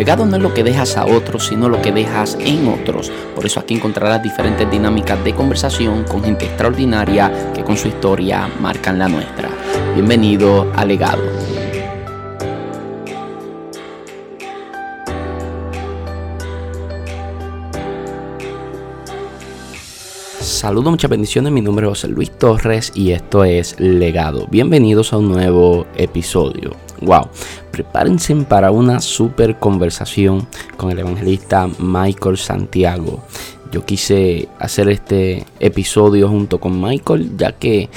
Legado no es lo que dejas a otros, sino lo que dejas en otros. Por eso aquí encontrarás diferentes dinámicas de conversación con gente extraordinaria que con su historia marcan la nuestra. Bienvenido a Legado. Saludos, muchas bendiciones. Mi nombre es José Luis Torres y esto es Legado. Bienvenidos a un nuevo episodio. Wow, prepárense para una super conversación con el evangelista Michael Santiago. Yo quise hacer este episodio junto con Michael, ya que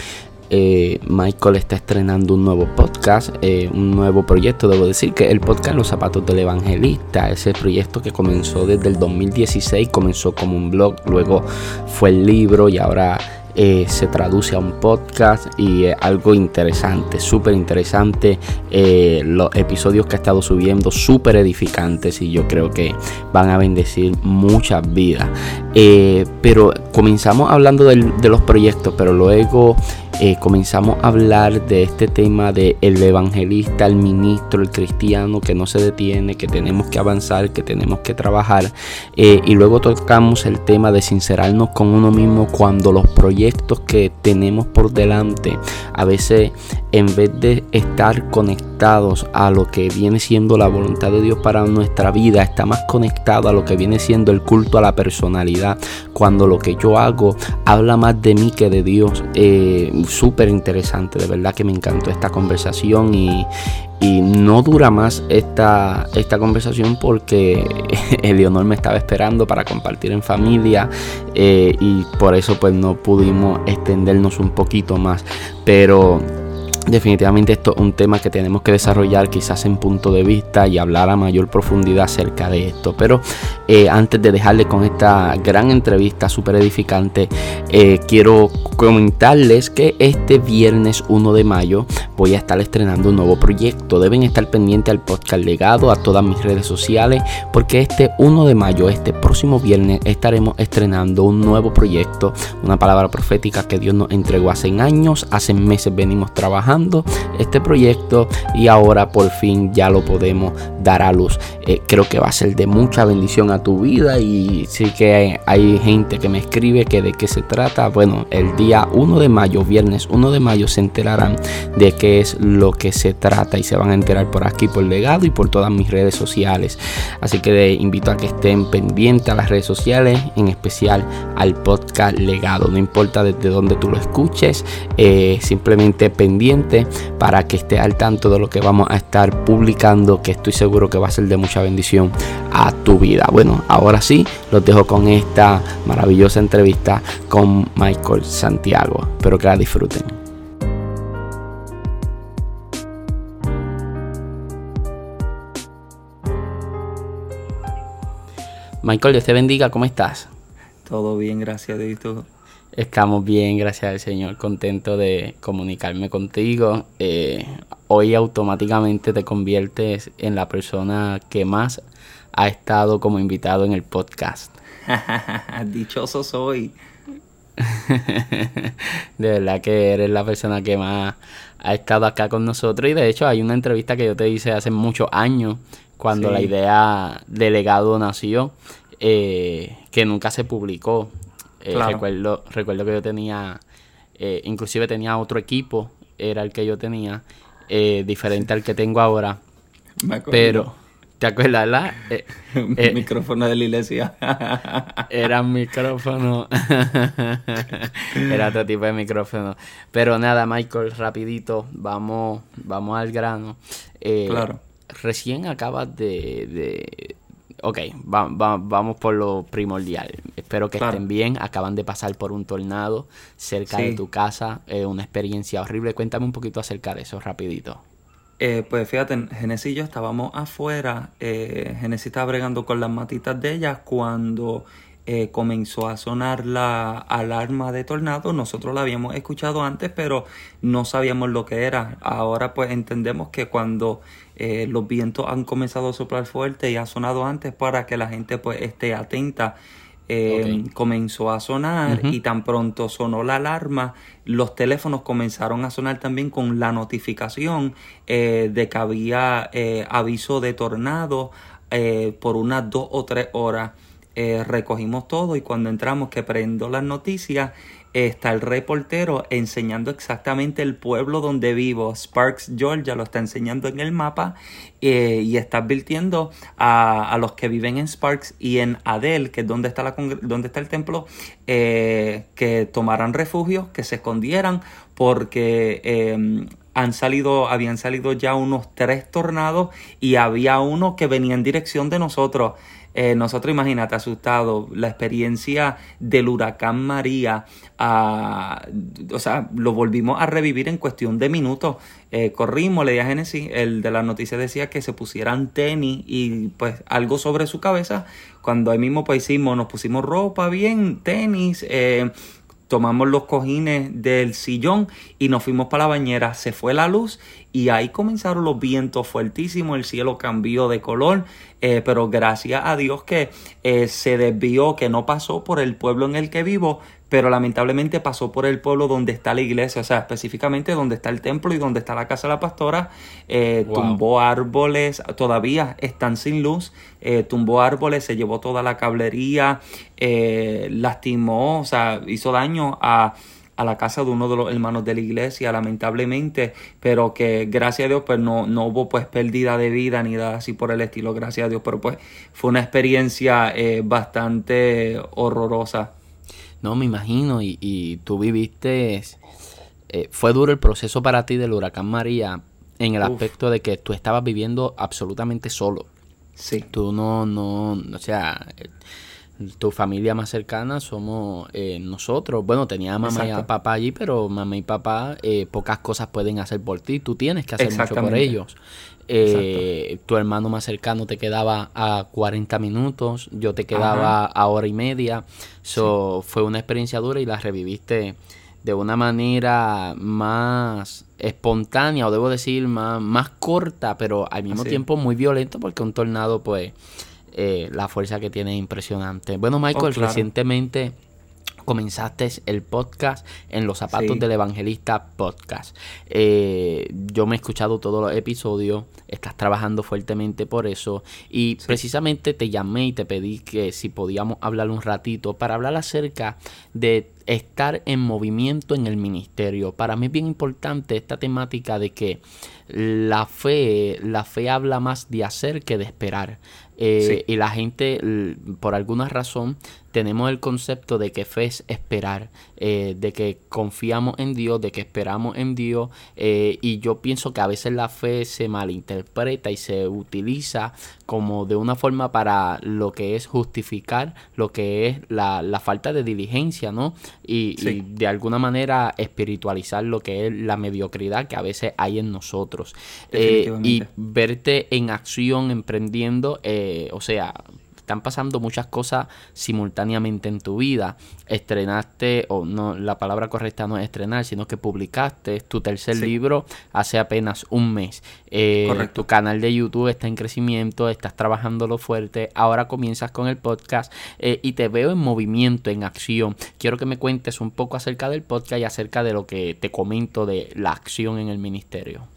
eh, Michael está estrenando un nuevo podcast, eh, un nuevo proyecto. Debo decir que el podcast Los Zapatos del Evangelista, ese proyecto que comenzó desde el 2016, comenzó como un blog, luego fue el libro y ahora eh, se traduce a un podcast y es algo interesante, súper interesante. Eh, los episodios que ha estado subiendo, súper edificantes y yo creo que van a bendecir muchas vidas. Eh, pero comenzamos hablando de los proyectos, pero luego eh, comenzamos a hablar de este tema de el evangelista, el ministro, el cristiano que no se detiene, que tenemos que avanzar, que tenemos que trabajar. Eh, y luego tocamos el tema de sincerarnos con uno mismo cuando los proyectos que tenemos por delante, a veces en vez de estar conectados a lo que viene siendo la voluntad de Dios para nuestra vida, está más conectado a lo que viene siendo el culto a la personalidad, cuando lo que yo hago habla más de mí que de Dios. Eh, súper interesante, de verdad que me encantó esta conversación y, no dura más esta, esta conversación porque Eleonor me estaba esperando para compartir en familia eh, y por eso pues no pudimos extendernos un poquito más, pero Definitivamente esto es un tema que tenemos que desarrollar quizás en punto de vista y hablar a mayor profundidad acerca de esto. Pero eh, antes de dejarle con esta gran entrevista súper edificante, eh, quiero comentarles que este viernes 1 de mayo voy a estar estrenando un nuevo proyecto. Deben estar pendientes al podcast legado, a todas mis redes sociales, porque este 1 de mayo, este próximo viernes, estaremos estrenando un nuevo proyecto, una palabra profética que Dios nos entregó hace años, hace meses venimos trabajando este proyecto y ahora por fin ya lo podemos dar a luz. Eh, creo que va a ser de mucha bendición a tu vida y sí que hay, gente que me escribe que de qué se trata. Bueno, el día 1 de mayo, viernes 1 de mayo, se enterarán de qué es lo que se trata y se van a enterar por aquí, por legado y por todas mis redes sociales. Así que invito a que estén pendientes a las redes sociales, en especial al podcast legado. No importa desde dónde tú lo escuches, eh, simplemente pendiente para que esté al tanto de lo que vamos a estar publicando, que estoy seguro que va a ser de mucha bendición a tu vida. Bueno, ahora sí, los dejo con esta maravillosa entrevista con Michael Santiago. Espero que la disfruten. Michael, Dios te bendiga, ¿cómo estás? Todo bien, gracias a Dios. Estamos bien, gracias al Señor, contento de comunicarme contigo. Eh, hoy automáticamente te conviertes en la persona que más ha estado como invitado en el podcast. Dichoso soy. de verdad que eres la persona que más ha estado acá con nosotros y de hecho hay una entrevista que yo te hice hace muchos años cuando la idea de legado nació eh, que nunca se publicó eh, recuerdo, recuerdo que yo tenía, eh, inclusive tenía otro equipo, era el que yo tenía, eh, diferente al que tengo ahora. Pero, ¿te acuerdas? La? micrófono de la iglesia. era micrófono. era otro tipo de micrófono. Pero nada, Michael, rapidito, vamos, vamos al grano. claro. Recién acabas de ok, vamos por lo primordial. Espero que estén bien. Acaban de pasar por un tornado cerca de tu casa. una experiencia horrible. Cuéntame un poquito acerca de eso, rapidito. Eh, pues fíjate, Genesis y yo estábamos afuera. Eh, Genesis estaba bregando con las matitas de ella cuando eh, comenzó a sonar la alarma de tornado. Nosotros la habíamos escuchado antes, pero no sabíamos lo que era. Ahora pues entendemos que cuando eh, los vientos han comenzado a soplar fuerte y ha sonado antes para que la gente pues esté atenta. Eh, comenzó a sonar y tan pronto sonó la alarma, los teléfonos comenzaron a sonar también con la notificación eh, de que había aviso de tornado, por unas dos o tres horas. recogimos todo y cuando entramos que prendo las noticias está el reportero enseñando exactamente el pueblo donde vivo. Sparks, Georgia, lo está enseñando en el mapa eh, y está advirtiendo a, los que viven en Sparks y en Adel, que es donde está, la, donde está el templo, eh, que tomaran refugio, que se escondieran, porque eh, han salido, habían salido ya unos tres tornados y había uno que venía en dirección de nosotros. Eh, nosotros, imagínate, asustado, la experiencia del huracán María, ah, o sea, lo volvimos a revivir en cuestión de minutos. Eh, corrimos, a Genesis, el de la noticia decía que se pusieran tenis y pues algo sobre su cabeza. Cuando ahí mismo pues hicimos, nos pusimos ropa bien, tenis, eh, tomamos los cojines del sillón y nos fuimos para la bañera. Se fue la luz y ahí comenzaron los vientos fuertísimos, el cielo cambió de color, eh, pero gracias a Dios que eh, se desvió, que no pasó por el pueblo en el que vivo, pero lamentablemente pasó por el pueblo donde está la iglesia, o sea, específicamente donde está el templo y donde está la casa de la pastora, eh, tumbó árboles, todavía están sin luz, tumbó árboles, se llevó toda la cablería, lastimó, o sea, hizo daño a a la casa de uno de los hermanos de la iglesia, lamentablemente, pero que gracias a Dios pues no, no hubo pues pérdida de vida ni nada así por el estilo, gracias a Dios, pero pues fue una experiencia eh, bastante horrorosa. No, me imagino, y, y tú viviste, eh, fue duro el proceso para ti del huracán María en el aspecto de que tú estabas viviendo absolutamente solo. Sí. Tú no, no, o sea tu familia más cercana somos eh, nosotros. Bueno, tenía mamá y papá allí, pero mamá y papá eh, pocas cosas pueden hacer por ti. Tú tienes que hacer mucho por ellos. Eh, tu hermano más cercano te quedaba a 40 minutos, yo te quedaba a hora y media. So, Fue una experiencia dura y la reviviste de una manera más espontánea, o debo decir, más, más corta, pero al mismo tiempo muy violento porque un tornado pues eh, la fuerza que tiene es impresionante. Bueno, Michael, oh, recientemente comenzaste el podcast en los zapatos del evangelista podcast. Eh, yo me he escuchado todos los episodios, estás trabajando fuertemente por eso y precisamente te llamé y te pedí que si podíamos hablar un ratito para hablar acerca de estar en movimiento en el ministerio. Para mí es bien importante esta temática de que la fe, la fe habla más de hacer que de esperar. Eh, y la gente, por alguna razón, tenemos el concepto de que fe es esperar, eh, de que confiamos en Dios, de que esperamos en Dios. Eh, y yo pienso que a veces la fe se malinterpreta y se utiliza como de una forma para lo que es justificar lo que es la, falta de diligencia, ¿no? Y, y, de alguna manera espiritualizar lo que es la mediocridad que a veces hay en nosotros. y verte en acción, emprendiendo, o sea, están pasando muchas cosas simultáneamente en tu vida. Estrenaste, o no, la palabra correcta no es estrenar, sino que publicaste tu tercer libro hace apenas un mes. Eh, tu canal de YouTube está en crecimiento, estás trabajando lo fuerte, ahora comienzas con el podcast eh, y te veo en movimiento, en acción. Quiero que me cuentes un poco acerca del podcast y acerca de lo que te comento de la acción en el ministerio.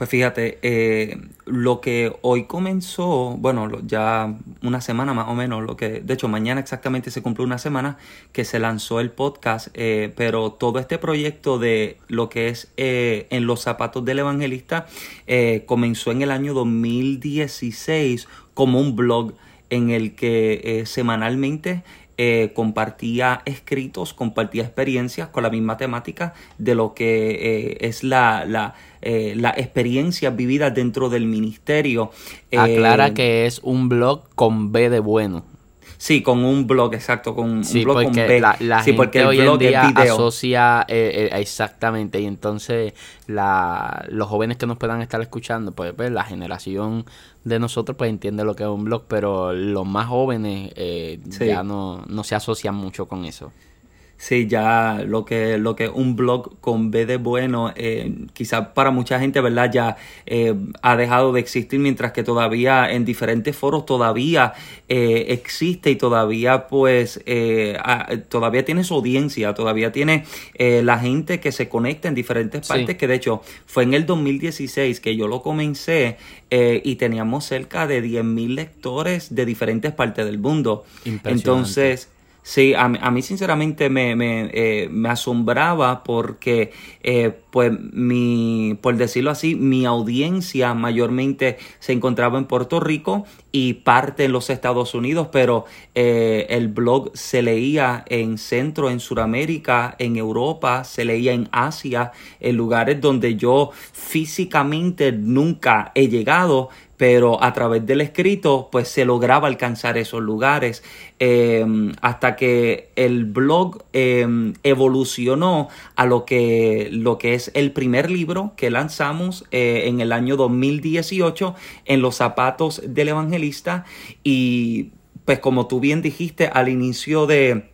Pues fíjate, eh, lo que hoy comenzó, bueno, ya una semana más o menos, lo que, de hecho, mañana exactamente se cumple una semana que se lanzó el podcast, eh, pero todo este proyecto de lo que es eh, en los zapatos del evangelista comenzó en el año 2016 como un blog en el que semanalmente compartía escritos, compartía experiencias con la misma temática de lo que es la, la eh, las experiencias vividas dentro del ministerio. Aclara eh, que es un blog con B de bueno. Sí, con un blog, exacto, con un blog con B. La, la sí, porque hoy en día asocia eh, exactamente, y entonces la, los jóvenes que nos puedan estar escuchando, pues, pues, la generación de nosotros pues entiende lo que es un blog, pero los más jóvenes ya no, no se asocian mucho con eso. Sí, ya lo que, lo que un blog con B de bueno, eh, quizás para mucha gente, ¿verdad? Ya eh, ha dejado de existir, mientras que todavía en diferentes foros todavía eh, existe y todavía pues todavía tiene su audiencia, todavía tiene la gente que se conecta en diferentes partes, que de hecho fue en el 2016 que yo lo comencé y teníamos cerca de 10.000 lectores de diferentes partes del mundo. Entonces Sí, a, mí sinceramente me, me, eh, me asombraba porque, eh, pues, mi, por decirlo así, mi audiencia mayormente se encontraba en Puerto Rico y parte en los Estados Unidos, pero eh, el blog se leía en Centro, en Sudamérica, en Europa, se leía en Asia, en lugares donde yo físicamente nunca he llegado, pero a través del escrito pues se lograba alcanzar esos lugares em, hasta que el blog em, evolucionó a lo que, lo que es el primer libro que lanzamos eh, en el año 2018 en los zapatos del evangelista. Y pues como tú bien dijiste al inicio de,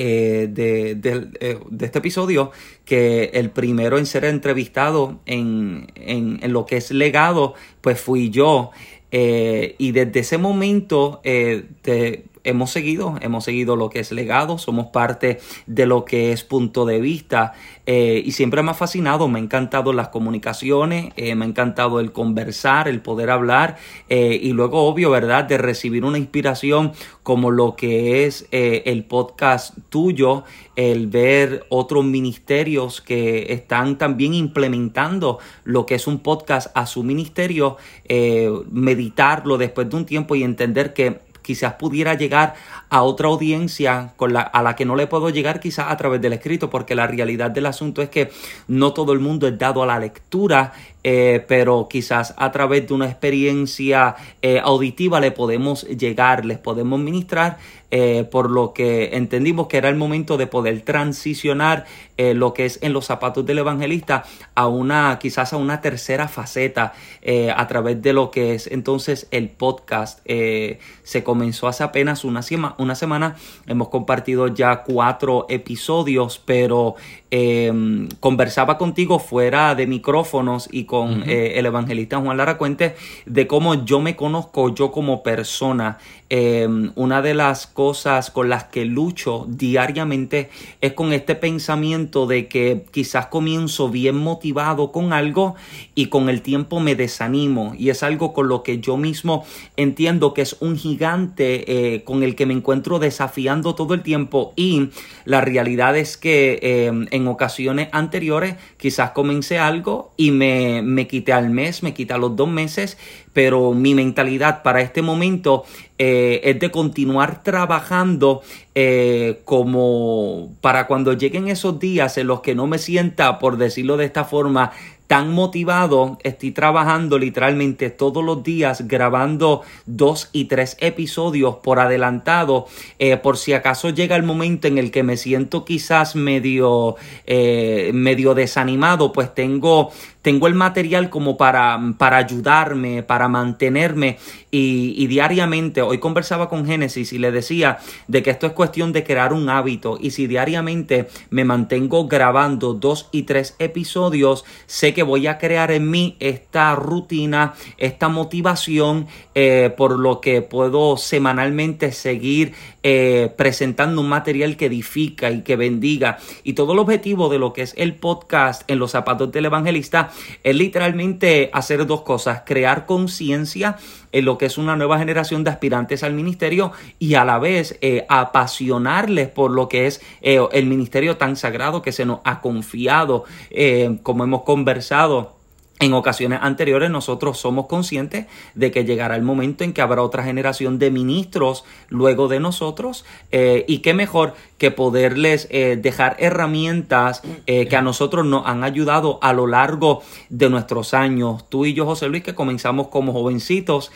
eh, de, eh, de, este episodio, que el primero en ser entrevistado en, en, en lo que es legado, pues fui yo. Eh, y desde ese momento te, hemos seguido, hemos seguido lo que es legado, somos parte de lo que es punto de vista eh, y siempre me ha fascinado, me ha encantado las comunicaciones, eh, me ha encantado el conversar, el poder hablar eh, y luego obvio, ¿verdad?, de recibir una inspiración como lo que es el podcast tuyo, el ver otros ministerios que están también implementando lo que es un podcast a su ministerio, meditarlo después de un tiempo y entender que quizás pudiera llegar a otra audiencia a la que no le puedo llegar quizás a través del escrito, porque la realidad del asunto es que no todo el mundo es dado a la lectura, eh, pero quizás a través de una experiencia eh, auditiva le podemos llegar, les podemos ministrar, eh, por lo que entendimos que era el momento de poder transicionar lo que es en los zapatos del evangelista a una, quizás a una tercera faceta a través de lo que es entonces el podcast. se comenzó hace apenas una, una semana, hemos compartido ya cuatro episodios, pero conversaba contigo fuera de micrófonos y con eh, el evangelista Juan Lara Cuente de cómo yo me conozco yo como persona. Em, una de las cosas con las que lucho diariamente es con este pensamiento de que quizás comienzo bien motivado con algo y con el tiempo me desanimo y es algo con lo que yo mismo entiendo que es un gigante eh, con el que me encuentro desafiando todo el tiempo y la realidad es que em, en ocasiones anteriores quizás comencé algo y me, me quité al mes, me quité a los dos meses, pero mi mentalidad para este momento eh, es de continuar trabajando eh, como para cuando lleguen esos días en los que no me sienta, por decirlo de esta forma, tan motivado, estoy trabajando literalmente todos los días grabando dos y tres episodios por adelantado, eh, por si acaso llega el momento en el que me siento quizás medio, eh, medio desanimado, pues tengo tengo el material como para, para ayudarme, para mantenerme. Y, diariamente, hoy conversaba con Génesis y le decía de que esto es cuestión de crear un hábito. Y si diariamente me mantengo grabando dos y tres episodios, sé que voy a crear en mí esta rutina, esta motivación, eh, por lo que puedo semanalmente seguir eh, presentando un material que edifica y que bendiga. Y todo el objetivo de lo que es el podcast en los zapatos del evangelista es literalmente hacer dos cosas, crear conciencia en lo que es una nueva generación de aspirantes al ministerio y a la vez eh, apasionarles por lo que es eh, el ministerio tan sagrado que se nos ha confiado, como hemos conversado en ocasiones anteriores nosotros somos conscientes de que llegará el momento en que habrá otra generación de ministros luego de nosotros eh, y qué mejor que poderles eh, dejar herramientas eh, que a nosotros nos han ayudado a lo largo de nuestros años. Tú y yo, José Luis, que comenzamos como jovencitos,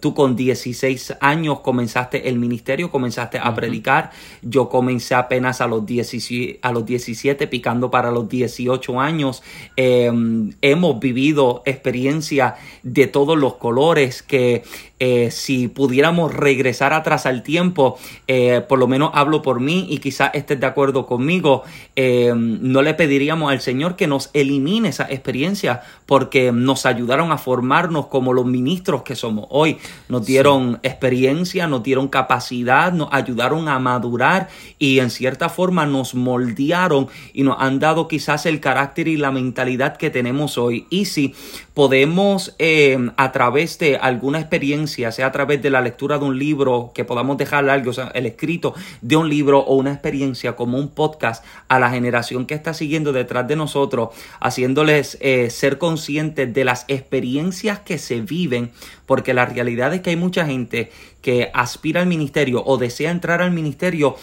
tú con 16 años comenzaste el ministerio, comenzaste a predicar, yo comencé apenas a los, 17, a los 17, picando para los 18 años. hemos vivido experiencias de todos los colores que eh, si pudiéramos regresar atrás al tiempo, eh, por lo menos hablo por mí y quizás estés de acuerdo conmigo, eh, no le pediríamos al Señor que nos elimine esa experiencia porque nos ayudaron a formarnos como los ministros que somos hoy. Nos dieron experiencia, nos dieron capacidad, nos ayudaron a madurar y en cierta forma nos moldearon y nos han dado quizás el carácter y la mentalidad que tenemos hoy. Y si podemos a través de alguna experiencia, sea a través de la lectura de un libro, que podamos dejar algo, o sea, el escrito de un libro o una experiencia como un podcast a la generación que está siguiendo detrás de nosotros, haciéndoles eh, ser conscientes de las experiencias que se viven, porque la realidad es que hay mucha gente que aspira al ministerio o desea entrar al ministerio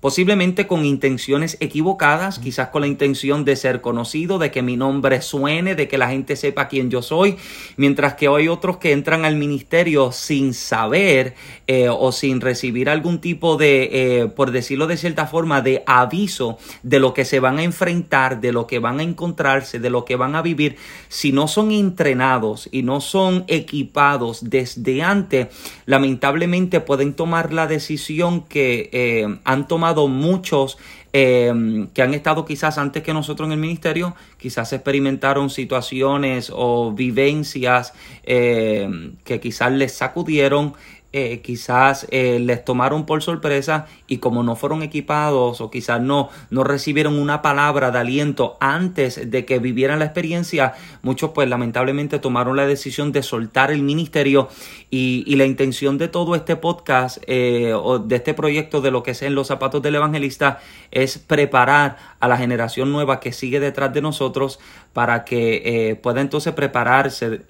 posiblemente con intenciones equivocadas, quizás con la intención de ser conocido, de que mi nombre suene, de que la gente sepa quién yo soy, mientras que hay otros que entran al ministerio sin saber eh, o sin recibir algún tipo de, eh, por decirlo de cierta forma, de aviso de lo que se van a enfrentar, de lo que van a encontrarse, de lo que van a vivir, si no son entrenados y no son equipados desde antes, lamentablemente pueden tomar la decisión que eh, han tomado muchos eh, que han estado quizás antes que nosotros en el ministerio, quizás experimentaron situaciones o vivencias eh, que quizás les sacudieron eh, quizás eh, les tomaron por sorpresa y como no fueron equipados o quizás no, no recibieron una palabra de aliento antes de que vivieran la experiencia, muchos pues lamentablemente tomaron la decisión de soltar el ministerio y, la intención de todo este podcast eh, o de este proyecto de lo que es en los zapatos del evangelista es preparar a la generación nueva que sigue detrás de nosotros para que pueda entonces prepararse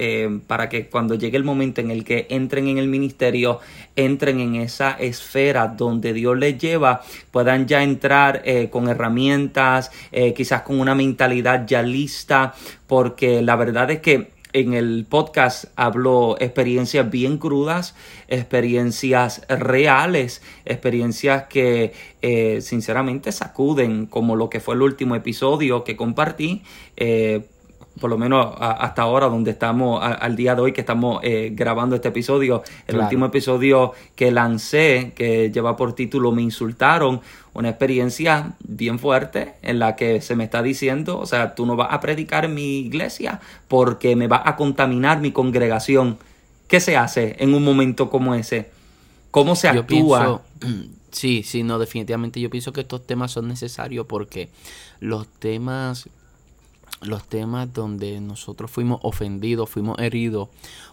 para que cuando llegue el momento en el que entren en el ministerio entren en esa esfera donde Dios les lleva, puedan ya entrar eh, con herramientas, eh, quizás con una mentalidad ya lista, porque la verdad es que en el podcast hablo experiencias bien crudas, experiencias reales, experiencias que eh, sinceramente sacuden, como lo que fue el último episodio que compartí por lo menos hasta ahora, donde estamos, al día de hoy que estamos eh, grabando este episodio, el último episodio que lancé, que lleva por título Me insultaron, una experiencia bien fuerte en la que se me está diciendo, o sea, tú no vas a predicar en mi iglesia porque me va a contaminar mi congregación. ¿Qué se hace en un momento como ese? ¿Cómo se actúa? sí, sí, no, definitivamente yo pienso que estos temas son necesarios porque los temas los temas donde nosotros fuimos ofendidos, fuimos heridos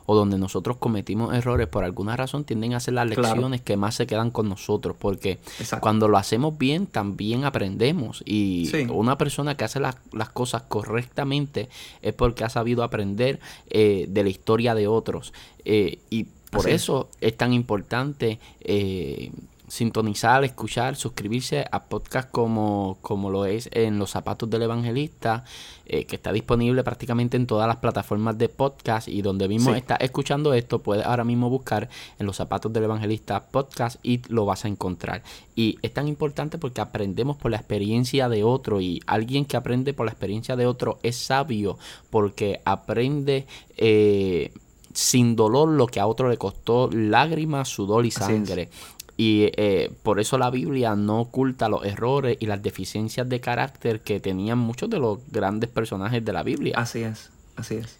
o donde nosotros cometimos errores por alguna razón tienden a ser las lecciones que más se quedan con nosotros porque cuando lo hacemos bien también aprendemos. Y una persona que hace las, cosas correctamente es porque ha sabido aprender eh, de la historia de otros. Eh, y por eso es. tan importante eh, sintonizar, escuchar, suscribirse a podcast como, como lo es en Los Zapatos del Evangelista, eh, que está disponible prácticamente en todas las plataformas de podcast y donde mismo está escuchando esto, puedes ahora mismo buscar en Los Zapatos del Evangelista podcast y lo vas a encontrar. Y es tan importante porque aprendemos por la experiencia de otro y alguien que aprende por la experiencia de otro es sabio porque aprende... Eh, sin dolor lo que a otro le costó lágrimas, sudor y sangre. Y eh, por eso la Biblia no oculta los errores y las deficiencias de carácter que tenían muchos de los grandes personajes de la Biblia. Así es, así es.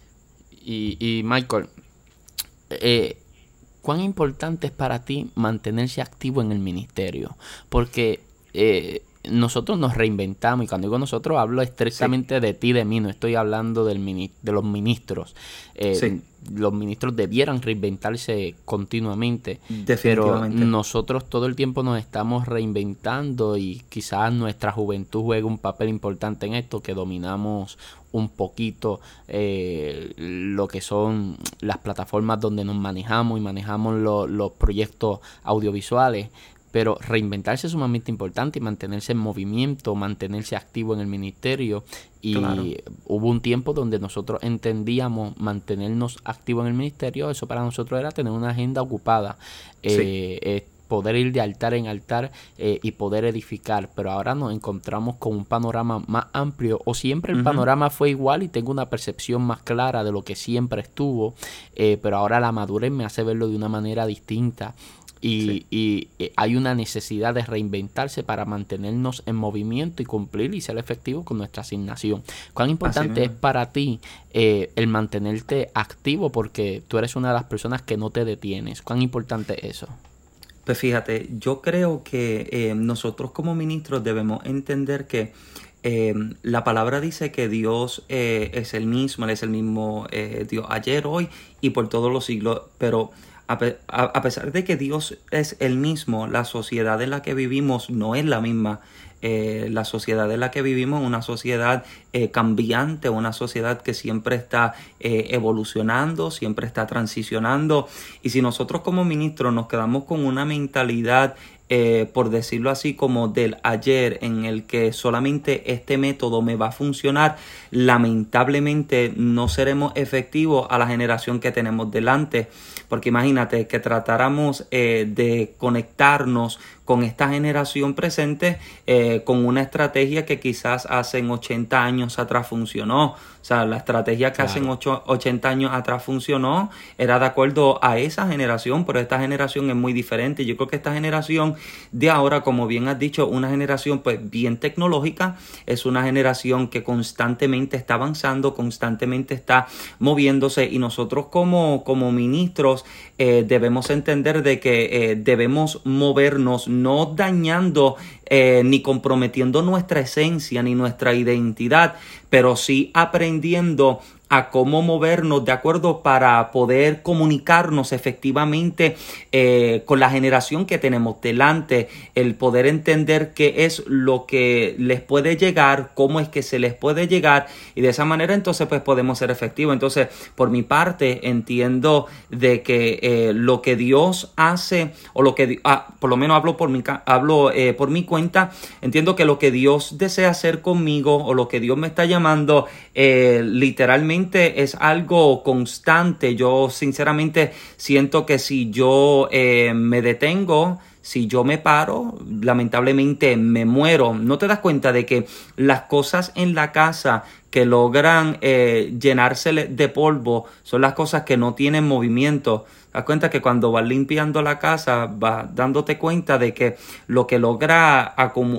Y, y Michael, eh, ¿cuán importante es para ti mantenerse activo en el ministerio? Porque eh, nosotros nos reinventamos y cuando digo nosotros hablo estrictamente de ti, de mí, no estoy hablando del de los ministros. Eh, los ministros debieran reinventarse continuamente, pero nosotros todo el tiempo nos estamos reinventando y quizás nuestra juventud juega un papel importante en esto, que dominamos un poquito eh, lo que son las plataformas donde nos manejamos y manejamos los proyectos audiovisuales pero reinventarse es sumamente importante y mantenerse en movimiento, mantenerse activo en el ministerio. Y hubo un tiempo donde nosotros entendíamos mantenernos activos en el ministerio, eso para nosotros era tener una agenda ocupada. Eh, poder ir de altar en altar eh, y poder edificar, pero ahora nos encontramos con un panorama más amplio o siempre el panorama fue igual y tengo una percepción más clara de lo que siempre estuvo, eh, pero ahora la madurez me hace verlo de una manera distinta. Y, y, eh, hay una necesidad de reinventarse para mantenernos en movimiento y cumplir y ser efectivo con nuestra asignación. ¿Cuán importante es para ti eh, el mantenerte activo? Porque tú eres una de las personas que no te detienes. ¿Cuán importante es eso? Pues fíjate, yo creo que eh, nosotros como ministros debemos entender que la palabra dice que Dios es el mismo, Él es el mismo Dios ayer, hoy y por todos los siglos, pero a, pesar de que Dios es el mismo, la sociedad en la que vivimos no es la misma. Eh, la sociedad en la que vivimos es una sociedad eh, cambiante, una sociedad que siempre está eh, evolucionando, siempre está transicionando. Y si nosotros como ministros nos quedamos con una mentalidad por decirlo así, como del ayer, en el que solamente este método me va a funcionar, lamentablemente no seremos efectivos a la generación que tenemos delante. Porque imagínate que tratáramos eh, de conectarnos con esta generación presente eh, con una estrategia que quizás hace 80 años atrás funcionó. O sea, la estrategia que hace 80 años atrás funcionó era de acuerdo a esa generación, pero esta generación es muy diferente. Yo creo que esta generación de ahora, como bien has dicho, una generación pues bien tecnológica, es una generación que constantemente está avanzando, constantemente está moviéndose y nosotros como, como ministros eh, debemos entender de que eh, debemos movernos no dañando eh, ni comprometiendo nuestra esencia ni nuestra identidad, pero sí aprendiendo a cómo movernos de acuerdo para poder comunicarnos efectivamente eh, con la generación que tenemos delante, el poder entender qué es lo que les puede llegar, cómo es que se les puede llegar y de esa manera entonces pues podemos ser efectivos. Entonces, por mi parte entiendo de que eh, lo que Dios hace o lo que ah, por lo menos hablo por mi hablo eh, por mi cuenta, entiendo que lo que Dios desea hacer conmigo o lo que Dios me está llamando literalmente es algo constante. Yo sinceramente siento que si yo eh, me detengo, si yo me paro, lamentablemente me muero. ¿No te das cuenta de que las cosas en la casa que logran eh, llenarse de polvo son las cosas que no tienen movimiento? das cuenta que cuando vas limpiando la casa, vas dándote cuenta de que lo que logra,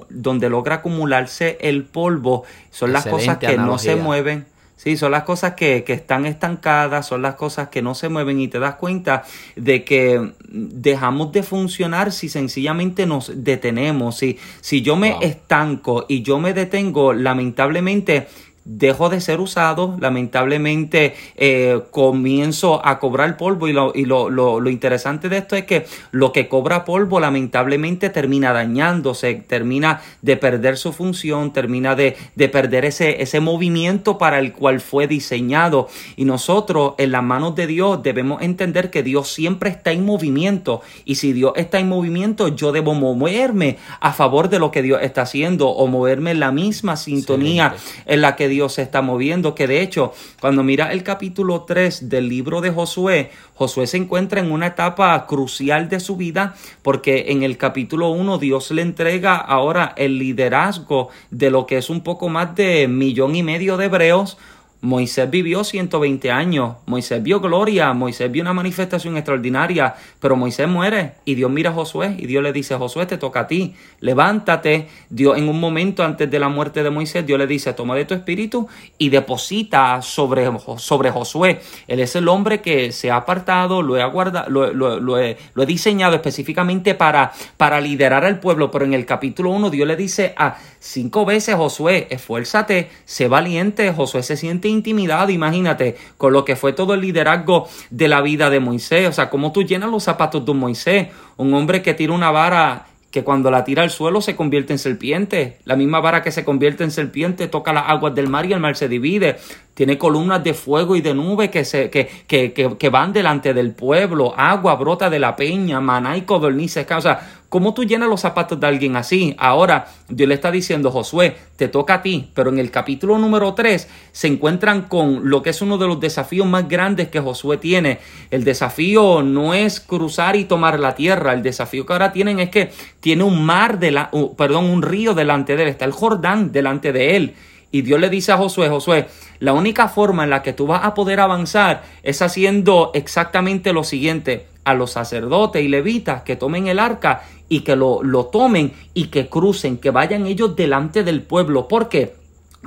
donde logra acumularse el polvo son las cosas que no se mueven Sí, son las cosas que, que, están estancadas, son las cosas que no se mueven y te das cuenta de que dejamos de funcionar si sencillamente nos detenemos. Si, si yo me estanco y yo me detengo, lamentablemente dejo de ser usado, lamentablemente eh, comienzo a cobrar polvo. Y, lo, y lo, lo, lo, interesante de esto es que lo que cobra polvo lamentablemente termina dañándose, termina de perder su función, termina de, de perder ese, ese movimiento para el cual fue diseñado. Y nosotros en las manos de Dios debemos entender que Dios siempre está en movimiento. Y si Dios está en movimiento yo debo moverme a favor de lo que Dios está haciendo o moverme en la misma sintonía en la que Dios Dios se está moviendo, que de hecho, cuando mira el capítulo 3 del libro de Josué, Josué se encuentra en una etapa crucial de su vida, porque en el capítulo 1 Dios le entrega ahora el liderazgo de lo que es un poco más de millón y medio de hebreos, Moisés vivió 120 años, Moisés vio gloria, Moisés vio una manifestación extraordinaria, pero Moisés muere y Dios mira a Josué y Dios le dice, Josué te toca a ti, levántate. Dios en un momento antes de la muerte de Moisés, Dios le dice, toma de tu espíritu y deposita sobre, sobre Josué. Él es el hombre que se ha apartado, lo he, aguardado, lo, he, diseñado específicamente para, para liderar al pueblo, pero en el capítulo 1 Dios le dice a cinco veces, Josué, esfuérzate, sé valiente, Josué se siente intimidad, imagínate, con lo que fue todo el liderazgo de la vida de Moisés. O sea, cómo tú llenas los zapatos de Moisés, un hombre que tira una vara que cuando la tira al suelo se convierte en serpiente. La misma vara que se convierte en serpiente toca las aguas del mar y el mar se divide. Tiene columnas de fuego y de nube que, se, que, que, que, van delante del pueblo, agua brota de la peña, maná y codornices. O sea, ¿cómo tú llenas los zapatos de alguien así? Ahora, Dios le está diciendo, Josué, te toca a ti, pero en el capítulo número 3 se encuentran con lo que es uno de los desafíos más grandes que Josué tiene. El desafío no es cruzar y tomar la tierra, el desafío que ahora tienen es que tiene un mar, de la, perdón, un río delante de él, está el Jordán delante de él. Y Dios le dice a Josué, Josué, la única forma en la que tú vas a poder avanzar es haciendo exactamente lo siguiente. A los sacerdotes y levitas que tomen el arca y que lo, lo tomen y que crucen, que vayan ellos delante del pueblo. ¿Por qué?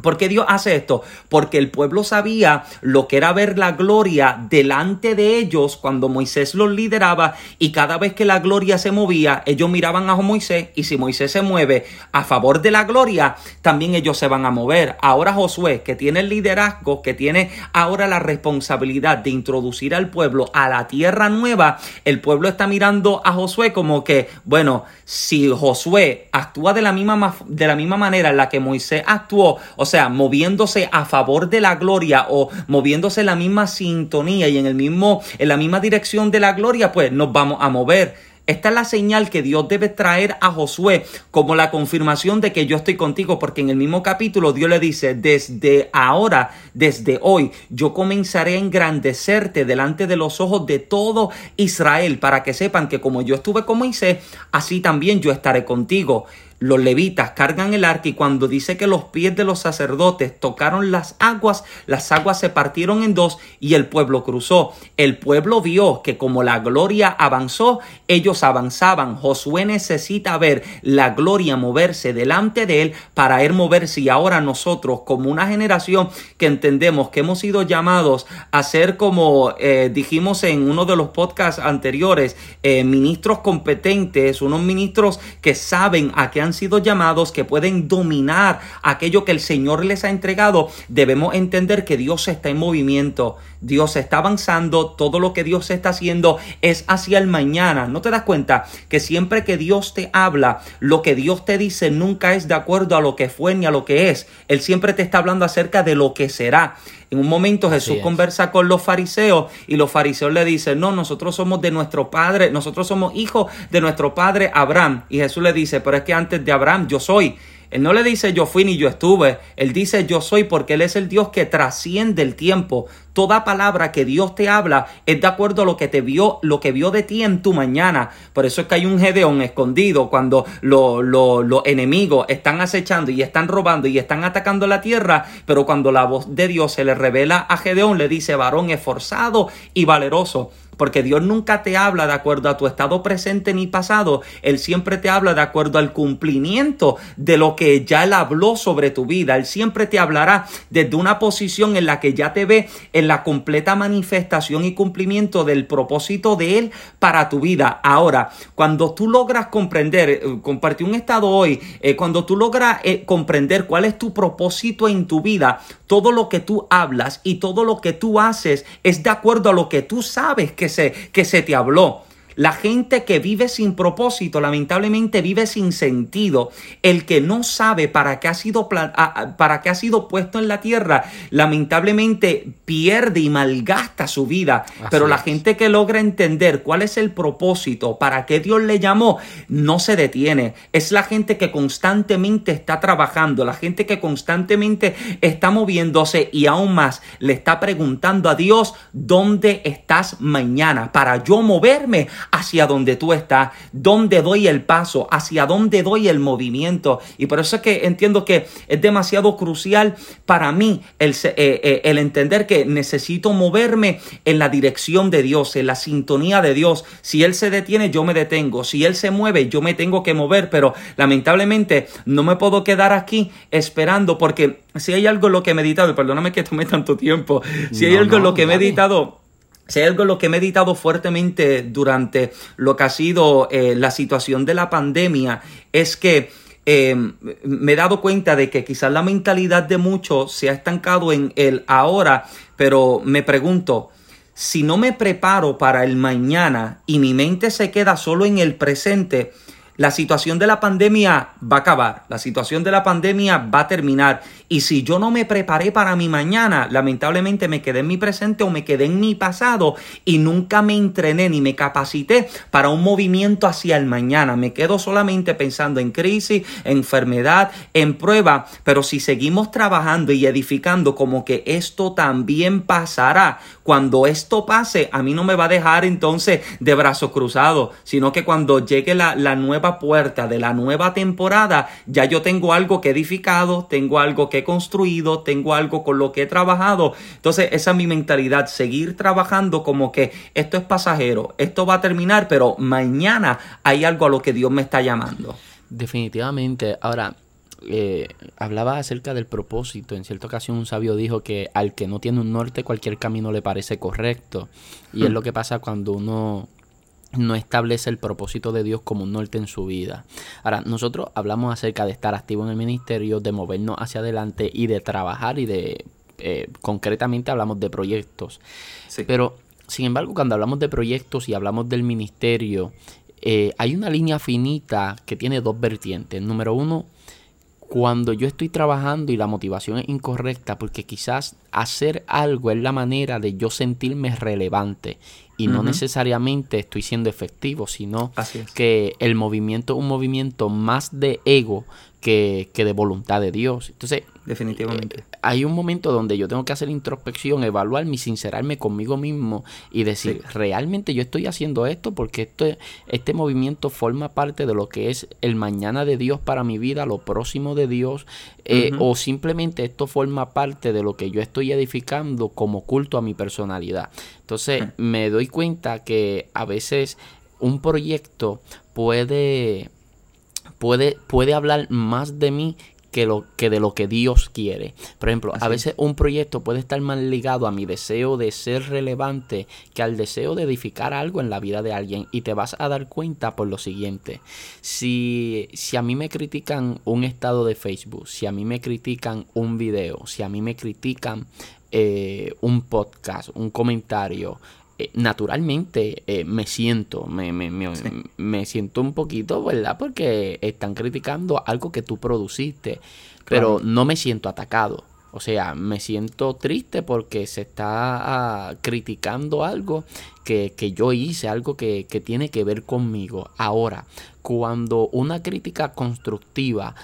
¿Por qué Dios hace esto? Porque el pueblo sabía lo que era ver la gloria delante de ellos cuando Moisés los lideraba y cada vez que la gloria se movía, ellos miraban a Moisés y si Moisés se mueve a favor de la gloria, también ellos se van a mover. Ahora Josué, que tiene el liderazgo, que tiene ahora la responsabilidad de introducir al pueblo a la tierra nueva, el pueblo está mirando a Josué como que, bueno, si Josué actúa de la misma, de la misma manera en la que Moisés actuó, o sea, moviéndose a favor de la gloria o moviéndose en la misma sintonía y en el mismo en la misma dirección de la gloria, pues nos vamos a mover. Esta es la señal que Dios debe traer a Josué como la confirmación de que yo estoy contigo, porque en el mismo capítulo Dios le dice, desde ahora, desde hoy, yo comenzaré a engrandecerte delante de los ojos de todo Israel, para que sepan que como yo estuve con Moisés, así también yo estaré contigo los levitas cargan el arca y cuando dice que los pies de los sacerdotes tocaron las aguas, las aguas se partieron en dos y el pueblo cruzó. El pueblo vio que como la gloria avanzó, ellos avanzaban. Josué necesita ver la gloria moverse delante de él para él moverse y ahora nosotros como una generación que entendemos que hemos sido llamados a ser como eh, dijimos en uno de los podcasts anteriores, eh, ministros competentes, unos ministros que saben a qué han sido llamados, que pueden dominar aquello que el Señor les ha entregado, debemos entender que Dios está en movimiento, Dios está avanzando, todo lo que Dios está haciendo es hacia el mañana. ¿No te das cuenta que siempre que Dios te habla, lo que Dios te dice nunca es de acuerdo a lo que fue ni a lo que es? Él siempre te está hablando acerca de lo que será. En un momento Jesús conversa con los fariseos y los fariseos le dicen, no, nosotros somos de nuestro padre, nosotros somos hijos de nuestro padre Abraham. Y Jesús le dice, pero es que antes de Abraham yo soy. Él no le dice yo fui ni yo estuve. Él dice yo soy porque Él es el Dios que trasciende el tiempo. Toda palabra que Dios te habla es de acuerdo a lo que te vio, lo que vio de ti en tu mañana. Por eso es que hay un Gedeón escondido cuando los enemigos están acechando y están robando y están atacando la tierra. Pero cuando la voz de Dios se le revela a Gedeón, le dice varón esforzado y valeroso porque Dios nunca te habla de acuerdo a tu estado presente ni pasado, Él siempre te habla de acuerdo al cumplimiento de lo que ya Él habló sobre tu vida, Él siempre te hablará desde una posición en la que ya te ve en la completa manifestación y cumplimiento del propósito de Él para tu vida. Ahora, cuando tú logras comprender, eh, compartí un estado hoy, eh, cuando tú logras eh, comprender cuál es tu propósito en tu vida, todo lo que tú hablas y todo lo que tú haces es de acuerdo a lo que tú sabes que se, que se te habló. La gente que vive sin propósito, lamentablemente vive sin sentido. El que no sabe para qué ha sido, para qué ha sido puesto en la tierra, lamentablemente pierde y malgasta su vida. Pero la gente que logra entender cuál es el propósito, para qué Dios le llamó, no se detiene. Es la gente que constantemente está trabajando, la gente que constantemente está moviéndose y aún más le está preguntando a Dios, ¿dónde estás mañana? Para yo moverme hacia donde tú estás, dónde doy el paso, hacia dónde doy el movimiento. Y por eso es que entiendo que es demasiado crucial para mí el, eh, eh, el entender que necesito moverme en la dirección de Dios, en la sintonía de Dios. Si Él se detiene, yo me detengo. Si Él se mueve, yo me tengo que mover. Pero lamentablemente no me puedo quedar aquí esperando porque si hay algo en lo que he meditado, y perdóname que tome tanto tiempo, si hay algo en lo que he meditado si algo en lo que he meditado fuertemente durante lo que ha sido eh, la situación de la pandemia, es que eh, me he dado cuenta de que quizás la mentalidad de muchos se ha estancado en el ahora, pero me pregunto, si no me preparo para el mañana y mi mente se queda solo en el presente, La situación de la pandemia va a acabar, la situación de la pandemia va a terminar. Y si yo no me preparé para mi mañana, lamentablemente me quedé en mi presente o me quedé en mi pasado y nunca me entrené ni me capacité para un movimiento hacia el mañana. Me quedo solamente pensando en crisis, enfermedad, en prueba. Pero si seguimos trabajando y edificando como que esto también pasará, cuando esto pase, a mí no me va a dejar entonces de brazos cruzados, sino que cuando llegue la, la nueva puerta de la nueva temporada, ya yo tengo algo que edificado, tengo algo que he construido, tengo algo con lo que he trabajado. Entonces, esa es mi mentalidad, seguir trabajando como que esto es pasajero, esto va a terminar, pero mañana hay algo a lo que Dios me está llamando. Definitivamente. Ahora, eh, hablaba acerca del propósito. En cierta ocasión un sabio dijo que al que no tiene un norte cualquier camino le parece correcto. Y es hmm. lo que pasa cuando uno no establece el propósito de Dios como un norte en su vida. Ahora, nosotros hablamos acerca de estar activo en el ministerio, de movernos hacia adelante y de trabajar y de, eh, concretamente hablamos de proyectos. Pero, sin embargo, cuando hablamos de proyectos y hablamos del ministerio, eh, hay una línea finita que tiene dos vertientes. Número uno, cuando yo estoy trabajando y la motivación es incorrecta, porque quizás hacer algo es la manera de yo sentirme relevante y no necesariamente estoy siendo efectivo, sino que el movimiento es un movimiento más de ego que, de voluntad de Dios. Entonces, definitivamente. Eh, hay un momento donde yo tengo que hacer introspección, evaluarme, sincerarme conmigo mismo y decir, realmente yo estoy haciendo esto porque este, este movimiento forma parte de lo que es el mañana de Dios para mi vida, lo próximo de Dios, eh, o simplemente esto forma parte de lo que yo estoy edificando como culto a mi personalidad. Entonces, me doy cuenta que a veces un proyecto puede puede, puede hablar más de mí que, lo, que de lo que Dios quiere. Por ejemplo, a veces un proyecto puede estar más ligado a mi deseo de ser relevante que al deseo de edificar algo en la vida de alguien. Y te vas a dar cuenta por lo siguiente. Si, si a mí me critican un estado de Facebook, si a mí me critican un video, si a mí me critican eh, un podcast, un comentario, eh, naturalmente eh, me siento, me, me, me, siento un poquito, ¿verdad? Porque están criticando algo que tú produciste, pero no me siento atacado. O sea, me siento triste porque se está ah, criticando algo que, que, yo hice, algo que, que tiene que ver conmigo. Ahora, cuando una crítica constructiva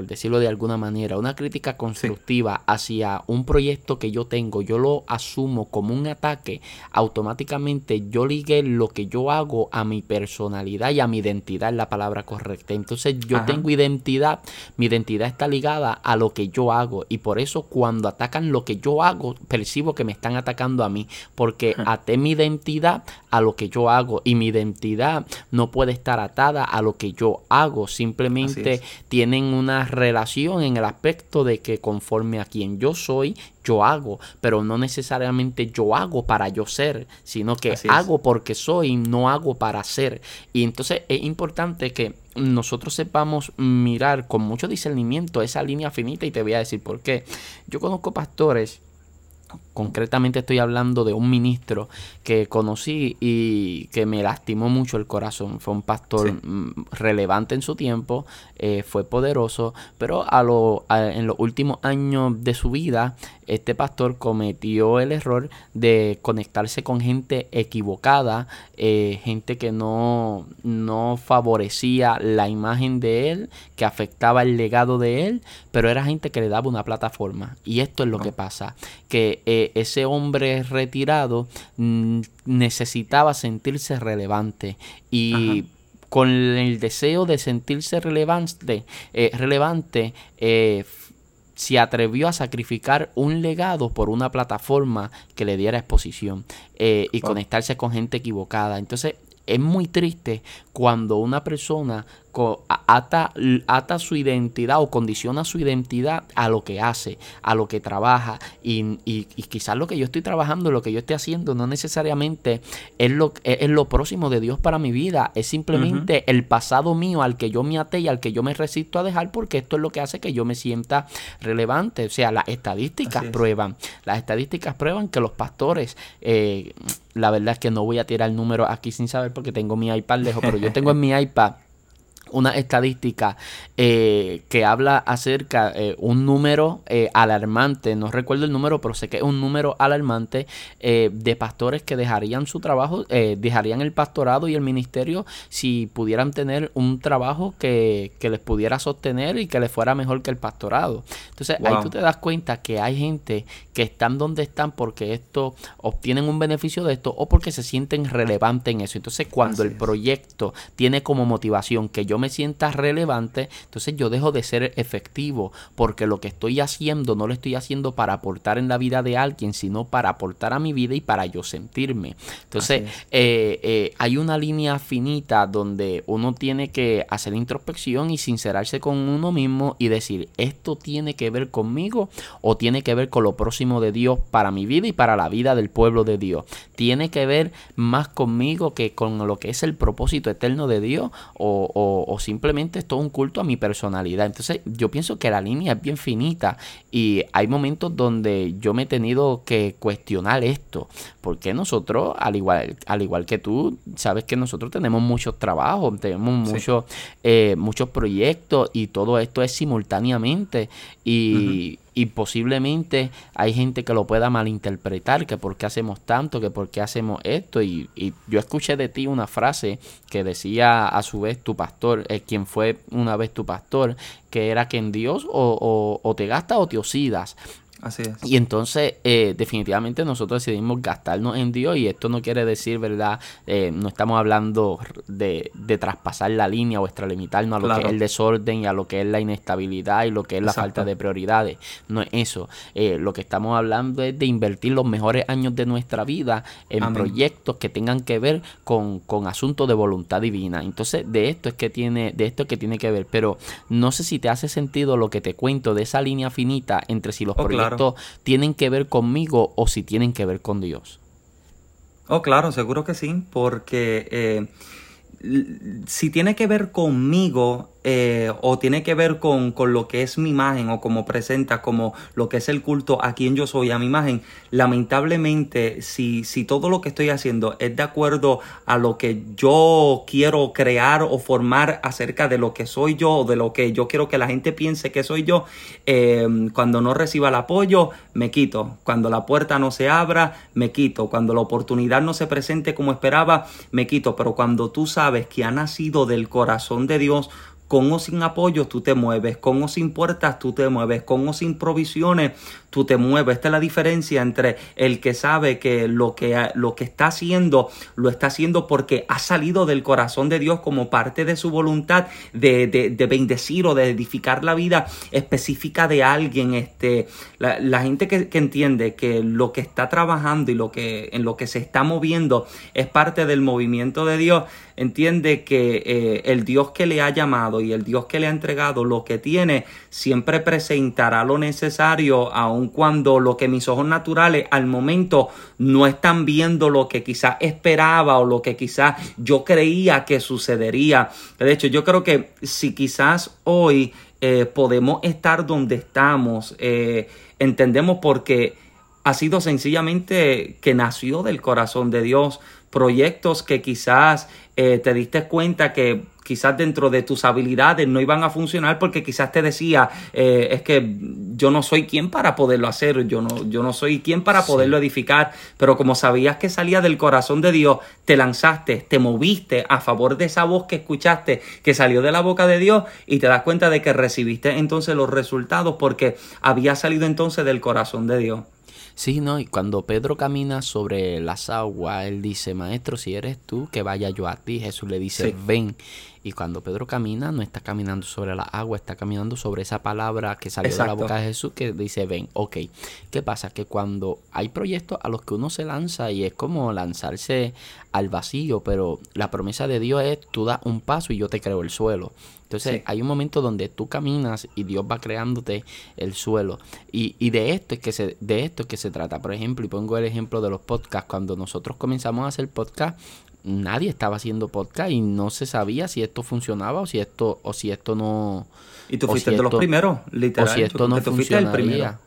por decirlo de alguna manera, una crítica constructiva hacia un proyecto que yo tengo, yo lo asumo como un ataque, automáticamente yo ligué lo que yo hago a mi personalidad y a mi identidad, es la palabra correcta. Entonces yo tengo identidad, mi identidad está ligada a lo que yo hago y por eso cuando atacan lo que yo hago, percibo que me están atacando a mí, porque até mi identidad a lo que yo hago y mi identidad no puede estar atada a lo que yo hago, simplemente tienen una relación en el aspecto de que conforme a quien yo soy, yo hago, pero no necesariamente yo hago para yo ser, sino que hago porque soy, no hago para ser. Y entonces es importante que nosotros sepamos mirar con mucho discernimiento esa línea finita y te voy a decir por qué. Yo conozco pastores concretamente estoy hablando de un ministro que conocí y que me lastimó mucho el corazón. Fue un pastor mm, relevante en su tiempo, eh, fue poderoso, pero a lo, en los últimos años de su vida, este pastor cometió el error de conectarse con gente equivocada, eh, gente que no, no favorecía la imagen de él, que afectaba el legado de él, pero era gente que le daba una plataforma. Y esto es lo que pasa, que eh, ese hombre retirado mm, necesitaba sentirse relevante. Y con el deseo de sentirse relevante, eh, relevante eh, se atrevió a sacrificar un legado por una plataforma que le diera exposición y conectarse con gente equivocada. Entonces es muy triste cuando una persona ata, ata su identidad o condiciona su identidad a lo que hace, a lo que trabaja y, y, quizás lo que yo estoy trabajando, lo que yo estoy haciendo no necesariamente es lo, es, lo próximo de Dios para mi vida, es simplemente el pasado mío al que yo me até y al que yo me resisto a dejar porque esto es lo que hace que yo me sienta relevante, o sea, las estadísticas prueban, las estadísticas prueban que los pastores, eh, la verdad es que no voy a tirar el número aquí sin saber porque tengo mi iPad lejos, pero yo tengo en mi iPad una estadística eh, que habla acerca de eh, un número eh, alarmante, no recuerdo el número, pero sé que es un número alarmante de pastores que dejarían su trabajo, dejarían el pastorado y el ministerio si pudieran tener un trabajo que, les pudiera sostener y que les fuera mejor que el pastorado. Entonces ahí tú te das cuenta que hay gente que están donde están porque esto obtienen un beneficio de esto o porque se sienten relevantes en eso. Entonces cuando el proyecto tiene como motivación que yo me sienta relevante, entonces yo dejo de ser efectivo porque lo que estoy haciendo no lo estoy haciendo para aportar en la vida de alguien, sino para aportar a mi vida y para yo sentirme. Entonces eh, eh, hay una línea finita donde uno tiene que hacer introspección y sincerarse con uno mismo y decir, esto tiene que ver conmigo o tiene que ver con lo próximo de Dios para mi vida y para la vida del pueblo de Dios. Tiene que ver más conmigo que con lo que es el propósito eterno de Dios o, o simplemente es todo un culto a mi personalidad. Entonces yo pienso que la línea es bien finita y hay momentos donde yo me he tenido que cuestionar esto. Porque nosotros, al igual, al igual que tú, sabes que nosotros tenemos muchos trabajos, tenemos muchos, eh, muchos proyectos y todo esto es simultáneamente. Y, y posiblemente hay gente que lo pueda malinterpretar, que por qué hacemos tanto, que por qué hacemos esto. Y, yo escuché de ti una frase que decía a su vez tu pastor, eh, quien fue una vez tu pastor, que era que en Dios o, o, o te gastas o te osidas. Así es. Y entonces, eh, definitivamente nosotros decidimos gastarnos en Dios y esto no quiere decir, ¿verdad? Eh, no estamos hablando de, de, traspasar la línea o extralimitarnos a lo que es el desorden y a lo que es la inestabilidad y lo que es la falta de prioridades. No es eso. Eh, lo que estamos hablando es de invertir los mejores años de nuestra vida en proyectos que tengan que ver con, con asuntos de voluntad divina. Entonces, de esto es que tiene, de esto es que tiene que ver. Pero no sé si te hace sentido lo que te cuento de esa línea finita entre si los oh, proyectos tienen que ver conmigo o si tienen que ver con Dios. Oh, claro, seguro que sí, porque eh, si tiene que ver conmigo, eh, o tiene que ver con, con, lo que es mi imagen o como presenta, como lo que es el culto a quien yo soy, a mi imagen, lamentablemente si, si todo lo que estoy haciendo es de acuerdo a lo que yo quiero crear o formar acerca de lo que soy yo o de lo que yo quiero que la gente piense que soy yo, eh, cuando no reciba el apoyo, me quito. Cuando la puerta no se abra, me quito. Cuando la oportunidad no se presente como esperaba, me quito. Pero cuando tú sabes que ha nacido del corazón de Dios, con o sin apoyo tú te mueves, con o sin puertas tú te mueves, con o sin provisiones tú te mueves. Esta es la diferencia entre el que sabe que lo que, lo que está haciendo lo está haciendo porque ha salido del corazón de Dios como parte de su voluntad de, de, bendecir o de edificar la vida específica de alguien. Este, la, gente que, que, entiende que lo que está trabajando y lo que, en lo que se está moviendo es parte del movimiento de Dios, entiende que eh, el Dios que le ha llamado y el Dios que le ha entregado lo que tiene siempre presentará lo necesario a un cuando lo que mis ojos naturales al momento no están viendo lo que quizás esperaba o lo que quizás yo creía que sucedería. De hecho, yo creo que si quizás hoy eh, podemos estar donde estamos, eh, entendemos porque ha sido sencillamente que nació del corazón de Dios, proyectos que quizás eh, te diste cuenta que quizás dentro de tus habilidades no iban a funcionar porque quizás te decía, eh, es que yo no soy quien para poderlo hacer, yo no, yo no soy quien para poderlo edificar, pero como sabías que salía del corazón de Dios, te lanzaste, te moviste a favor de esa voz que escuchaste, que salió de la boca de Dios y te das cuenta de que recibiste entonces los resultados porque había salido entonces del corazón de Dios. Sí, no, y cuando Pedro camina sobre las aguas, él dice, maestro, si eres tú, que vaya yo a ti. Jesús le dice, ven. Y cuando Pedro camina, no está caminando sobre la agua, está caminando sobre esa palabra que salió de la boca de Jesús que dice, ven, ok. ¿Qué pasa? Que cuando hay proyectos a los que uno se lanza y es como lanzarse al vacío, pero la promesa de Dios es, tú das un paso y yo te creo el suelo. Entonces hay un momento donde tú caminas y Dios va creándote el suelo. Y, y de esto es que se, de esto es que se trata. Por ejemplo, y pongo el ejemplo de los podcasts. Cuando nosotros comenzamos a hacer podcast, nadie estaba haciendo podcast y no se sabía si esto funcionaba o si esto o si esto no y tú fuiste de los primeros literal o si esto no funcionaría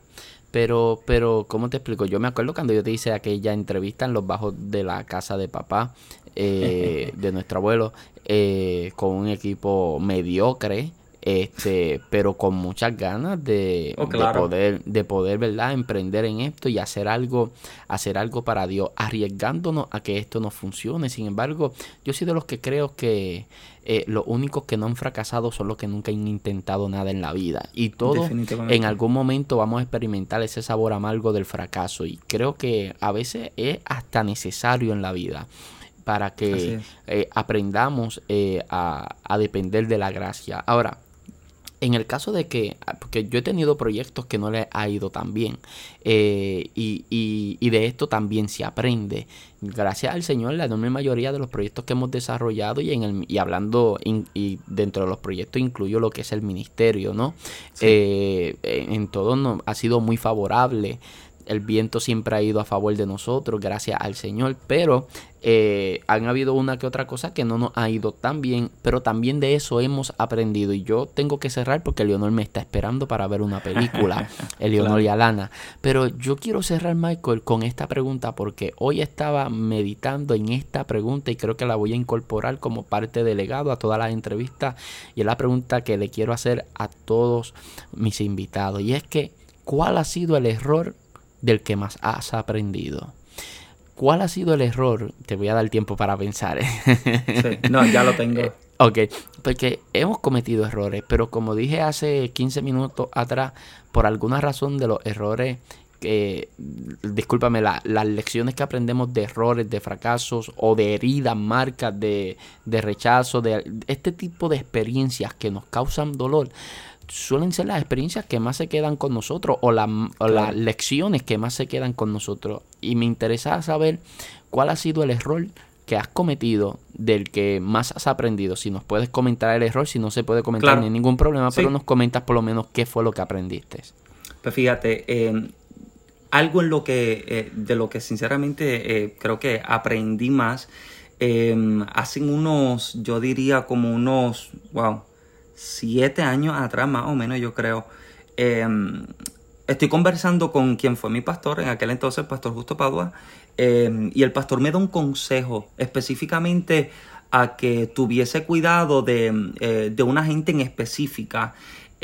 Pero, pero, ¿cómo te explico? Yo me acuerdo cuando yo te hice aquella entrevista en los bajos de la casa de papá, eh, de nuestro abuelo, eh, con un equipo mediocre este, pero con muchas ganas de, Oh, de poder, de poder, ¿verdad? Emprender en esto y hacer algo, hacer algo para Dios, arriesgándonos a que esto no funcione. Sin embargo, yo soy de los que creo que eh, los únicos que no han fracasado son los que nunca han intentado nada en la vida. Y todos en algún momento vamos a experimentar ese sabor amargo del fracaso. Y creo que a veces es hasta necesario en la vida para que eh, aprendamos eh, a, a depender de la gracia. Ahora, en el caso de que, ah, porque yo he tenido proyectos que no les ha ido tan bien, eh, y, y- y de esto también se aprende. Gracias al Señor, la enorme mayoría de los proyectos que hemos desarrollado y, en el, y hablando, in- y dentro de los proyectos incluyo lo que es el ministerio, ¿no? Sí. Eh, en en todo no, ha sido muy favorable. El viento siempre ha ido a favor de nosotros, gracias al Señor, pero eh, han habido una que otra cosa que no nos ha ido tan bien, pero también de eso hemos aprendido. Y yo tengo que cerrar porque Leonor me está esperando para ver una película, Leonor Claro. y Alana. Pero yo quiero cerrar, Michael, con esta pregunta porque hoy estaba meditando en esta pregunta y creo que la voy a incorporar como parte del legado a todas las entrevistas. Y es la pregunta que le quiero hacer a todos mis invitados. Y es que, ¿cuál ha sido el error del que más has aprendido? ¿Cuál ha sido el error? Te voy a dar tiempo para pensar. ¿eh? Sí. No, ya lo tengo. Eh, ok, porque hemos cometido errores, pero como dije hace 15 minutos atrás, por alguna razón de los errores, que, discúlpame, la- las lecciones que aprendemos de errores, de fracasos o de heridas, marcas, de, de rechazo, de este tipo de experiencias que nos causan dolor, suelen ser las experiencias que más se quedan con nosotros o, la- o las lecciones que más se quedan con nosotros. Y me interesa saber cuál ha sido el error que has cometido del que más has aprendido. Si nos puedes comentar el error, si no se puede comentar Claro. ni ningún problema, Sí. pero nos comentas por lo menos qué fue lo que aprendiste. Pues fíjate, eh, algo en lo que, eh, de lo que sinceramente eh, creo que aprendí más, eh, hace unos, yo diría como unos, wow, siete años atrás más o menos yo creo, eh, estoy conversando con quien fue mi pastor, en aquel entonces, el pastor Justo Padua, eh, y el pastor me da un consejo específicamente a que tuviese cuidado de, eh, de una gente en específica.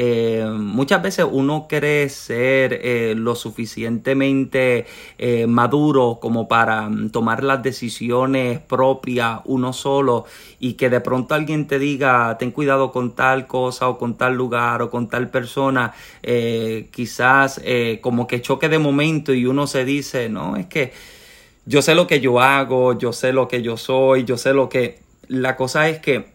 Eh, muchas veces uno quiere ser eh, lo suficientemente eh, maduro como para mm, tomar las decisiones propias uno solo y que de pronto alguien te diga ten cuidado con tal cosa o con tal lugar o con tal persona quizás como que choque de momento y uno se dice no es que yo sé lo que yo hago yo sé lo que yo soy yo sé lo que la cosa es que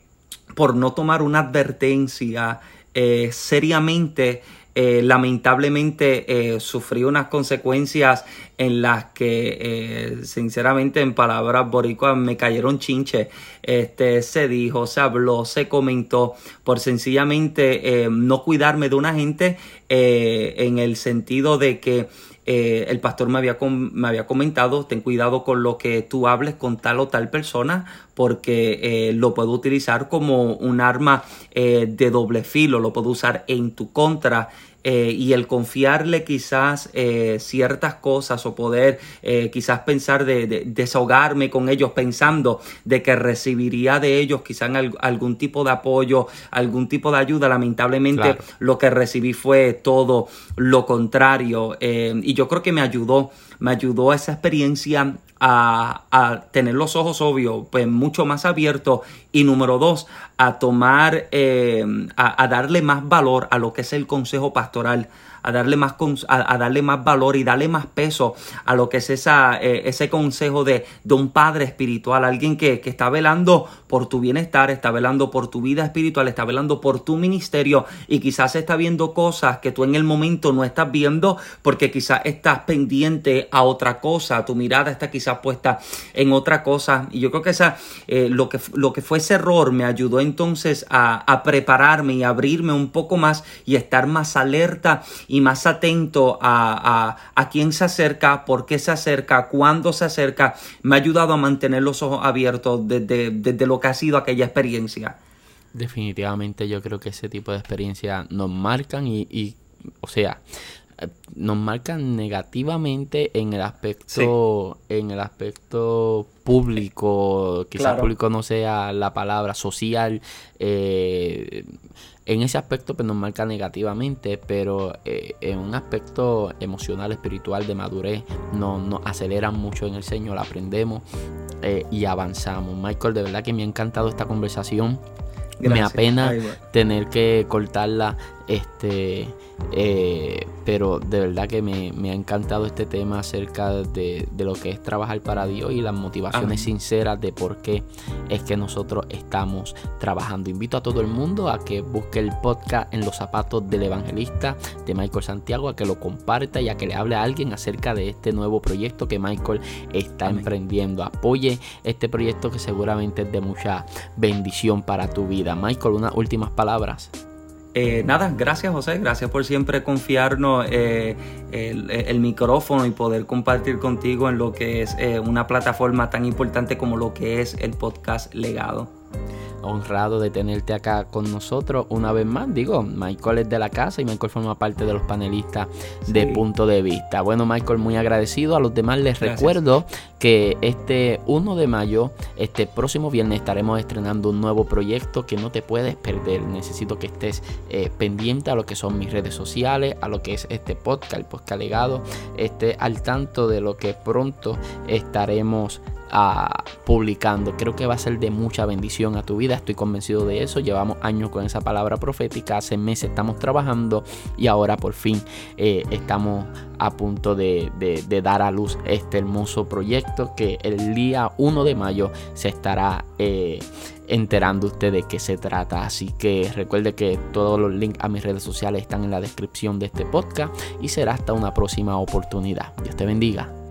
por no tomar una advertencia eh, seriamente, eh, lamentablemente eh, sufrí unas consecuencias en las que, eh, sinceramente, en palabras boricuas, me cayeron chinche. Este, se dijo, se habló, se comentó, por sencillamente no cuidarme de una gente en el sentido de que eh, el pastor me había, me había comentado, ten cuidado con lo que tú hables con tal o tal persona, porque eh, lo puedo utilizar como un arma eh, de doble filo, lo puedo usar en tu contra. Eh, y el confiarle quizás eh, ciertas cosas o poder eh, quizás pensar de, de- desahogarme con ellos pensando de que recibiría de ellos quizás al- algún tipo de apoyo, algún tipo de ayuda, lamentablemente Claro. lo que recibí fue todo lo contrario. eh, y yo creo que me ayudó, me ayudó esa experiencia a, a tener los ojos, obvio, pues mucho más abiertos. Y número dos, a tomar, eh, a, a darle más valor a lo que es el consejo pastoral. A darle, más a, darle más valor y darle más peso a lo que es esa, eh, ese consejo de, de un padre espiritual, alguien que, que está velando por tu bienestar, está velando por tu vida espiritual, está velando por tu ministerio y quizás está viendo cosas que tú en el momento no estás viendo porque quizás estás pendiente a otra cosa, tu mirada está quizás puesta en otra cosa. Y yo creo que esa, eh, lo, que, lo que fue ese error me ayudó entonces a, a prepararme y abrirme un poco más y estar más alerta más atento a, a, a quién se acerca, por qué se acerca, cuándo se acerca. Me ha ayudado a mantener los ojos abiertos desde, desde lo que ha sido aquella experiencia. Definitivamente yo creo que ese tipo de experiencias nos marcan y, y, o sea, eh, nos marcan negativamente en el aspecto en el aspecto público quizás público no sea la palabra social eh, en ese aspecto pues nos marca negativamente pero eh, en un aspecto emocional espiritual de madurez nos, nos aceleran mucho en el Señor aprendemos y avanzamos. Michael de verdad que me ha encantado esta conversación. Me apena tener que cortarla este eh, pero de verdad que me, ha encantado este tema acerca de, lo que es trabajar para Dios y las motivaciones sinceras de por qué es que nosotros estamos trabajando. Invito a todo el mundo a que busque el podcast en los zapatos del evangelista de Michael Santiago, a que lo comparta y a que le hable a alguien acerca de este nuevo proyecto que Michael está emprendiendo. Apoye este proyecto que seguramente es de mucha bendición para tu vida. Michael, unas últimas palabras. Eh, nada, gracias José, gracias por siempre confiarnos eh, el, micrófono y poder compartir contigo en lo que es eh, una plataforma tan importante como lo que es el podcast legado honrado de tenerte acá con nosotros una vez más. Digo, Michael es de la casa y Michael forma parte de los panelistas de punto de vista. Bueno, Michael, muy agradecido. A los demás les recuerdo que este 1 de mayo, este próximo viernes, estaremos estrenando un nuevo proyecto que no te puedes perder. Necesito que estés eh, pendiente a lo que son mis redes sociales, a lo que es este podcast, el podcast legado, esté al tanto de lo que pronto estaremos publicando. Creo que va a ser de mucha bendición a tu vida, estoy convencido de eso. Llevamos años con esa palabra profética, hace meses estamos trabajando y ahora por fin eh, estamos a punto de, dar a luz este hermoso proyecto que el día 1 de mayo se estará eh, enterando usted de qué se trata. Así que recuerde que todos los links a mis redes sociales están en la descripción de este podcast y será hasta una próxima oportunidad. Dios te bendiga.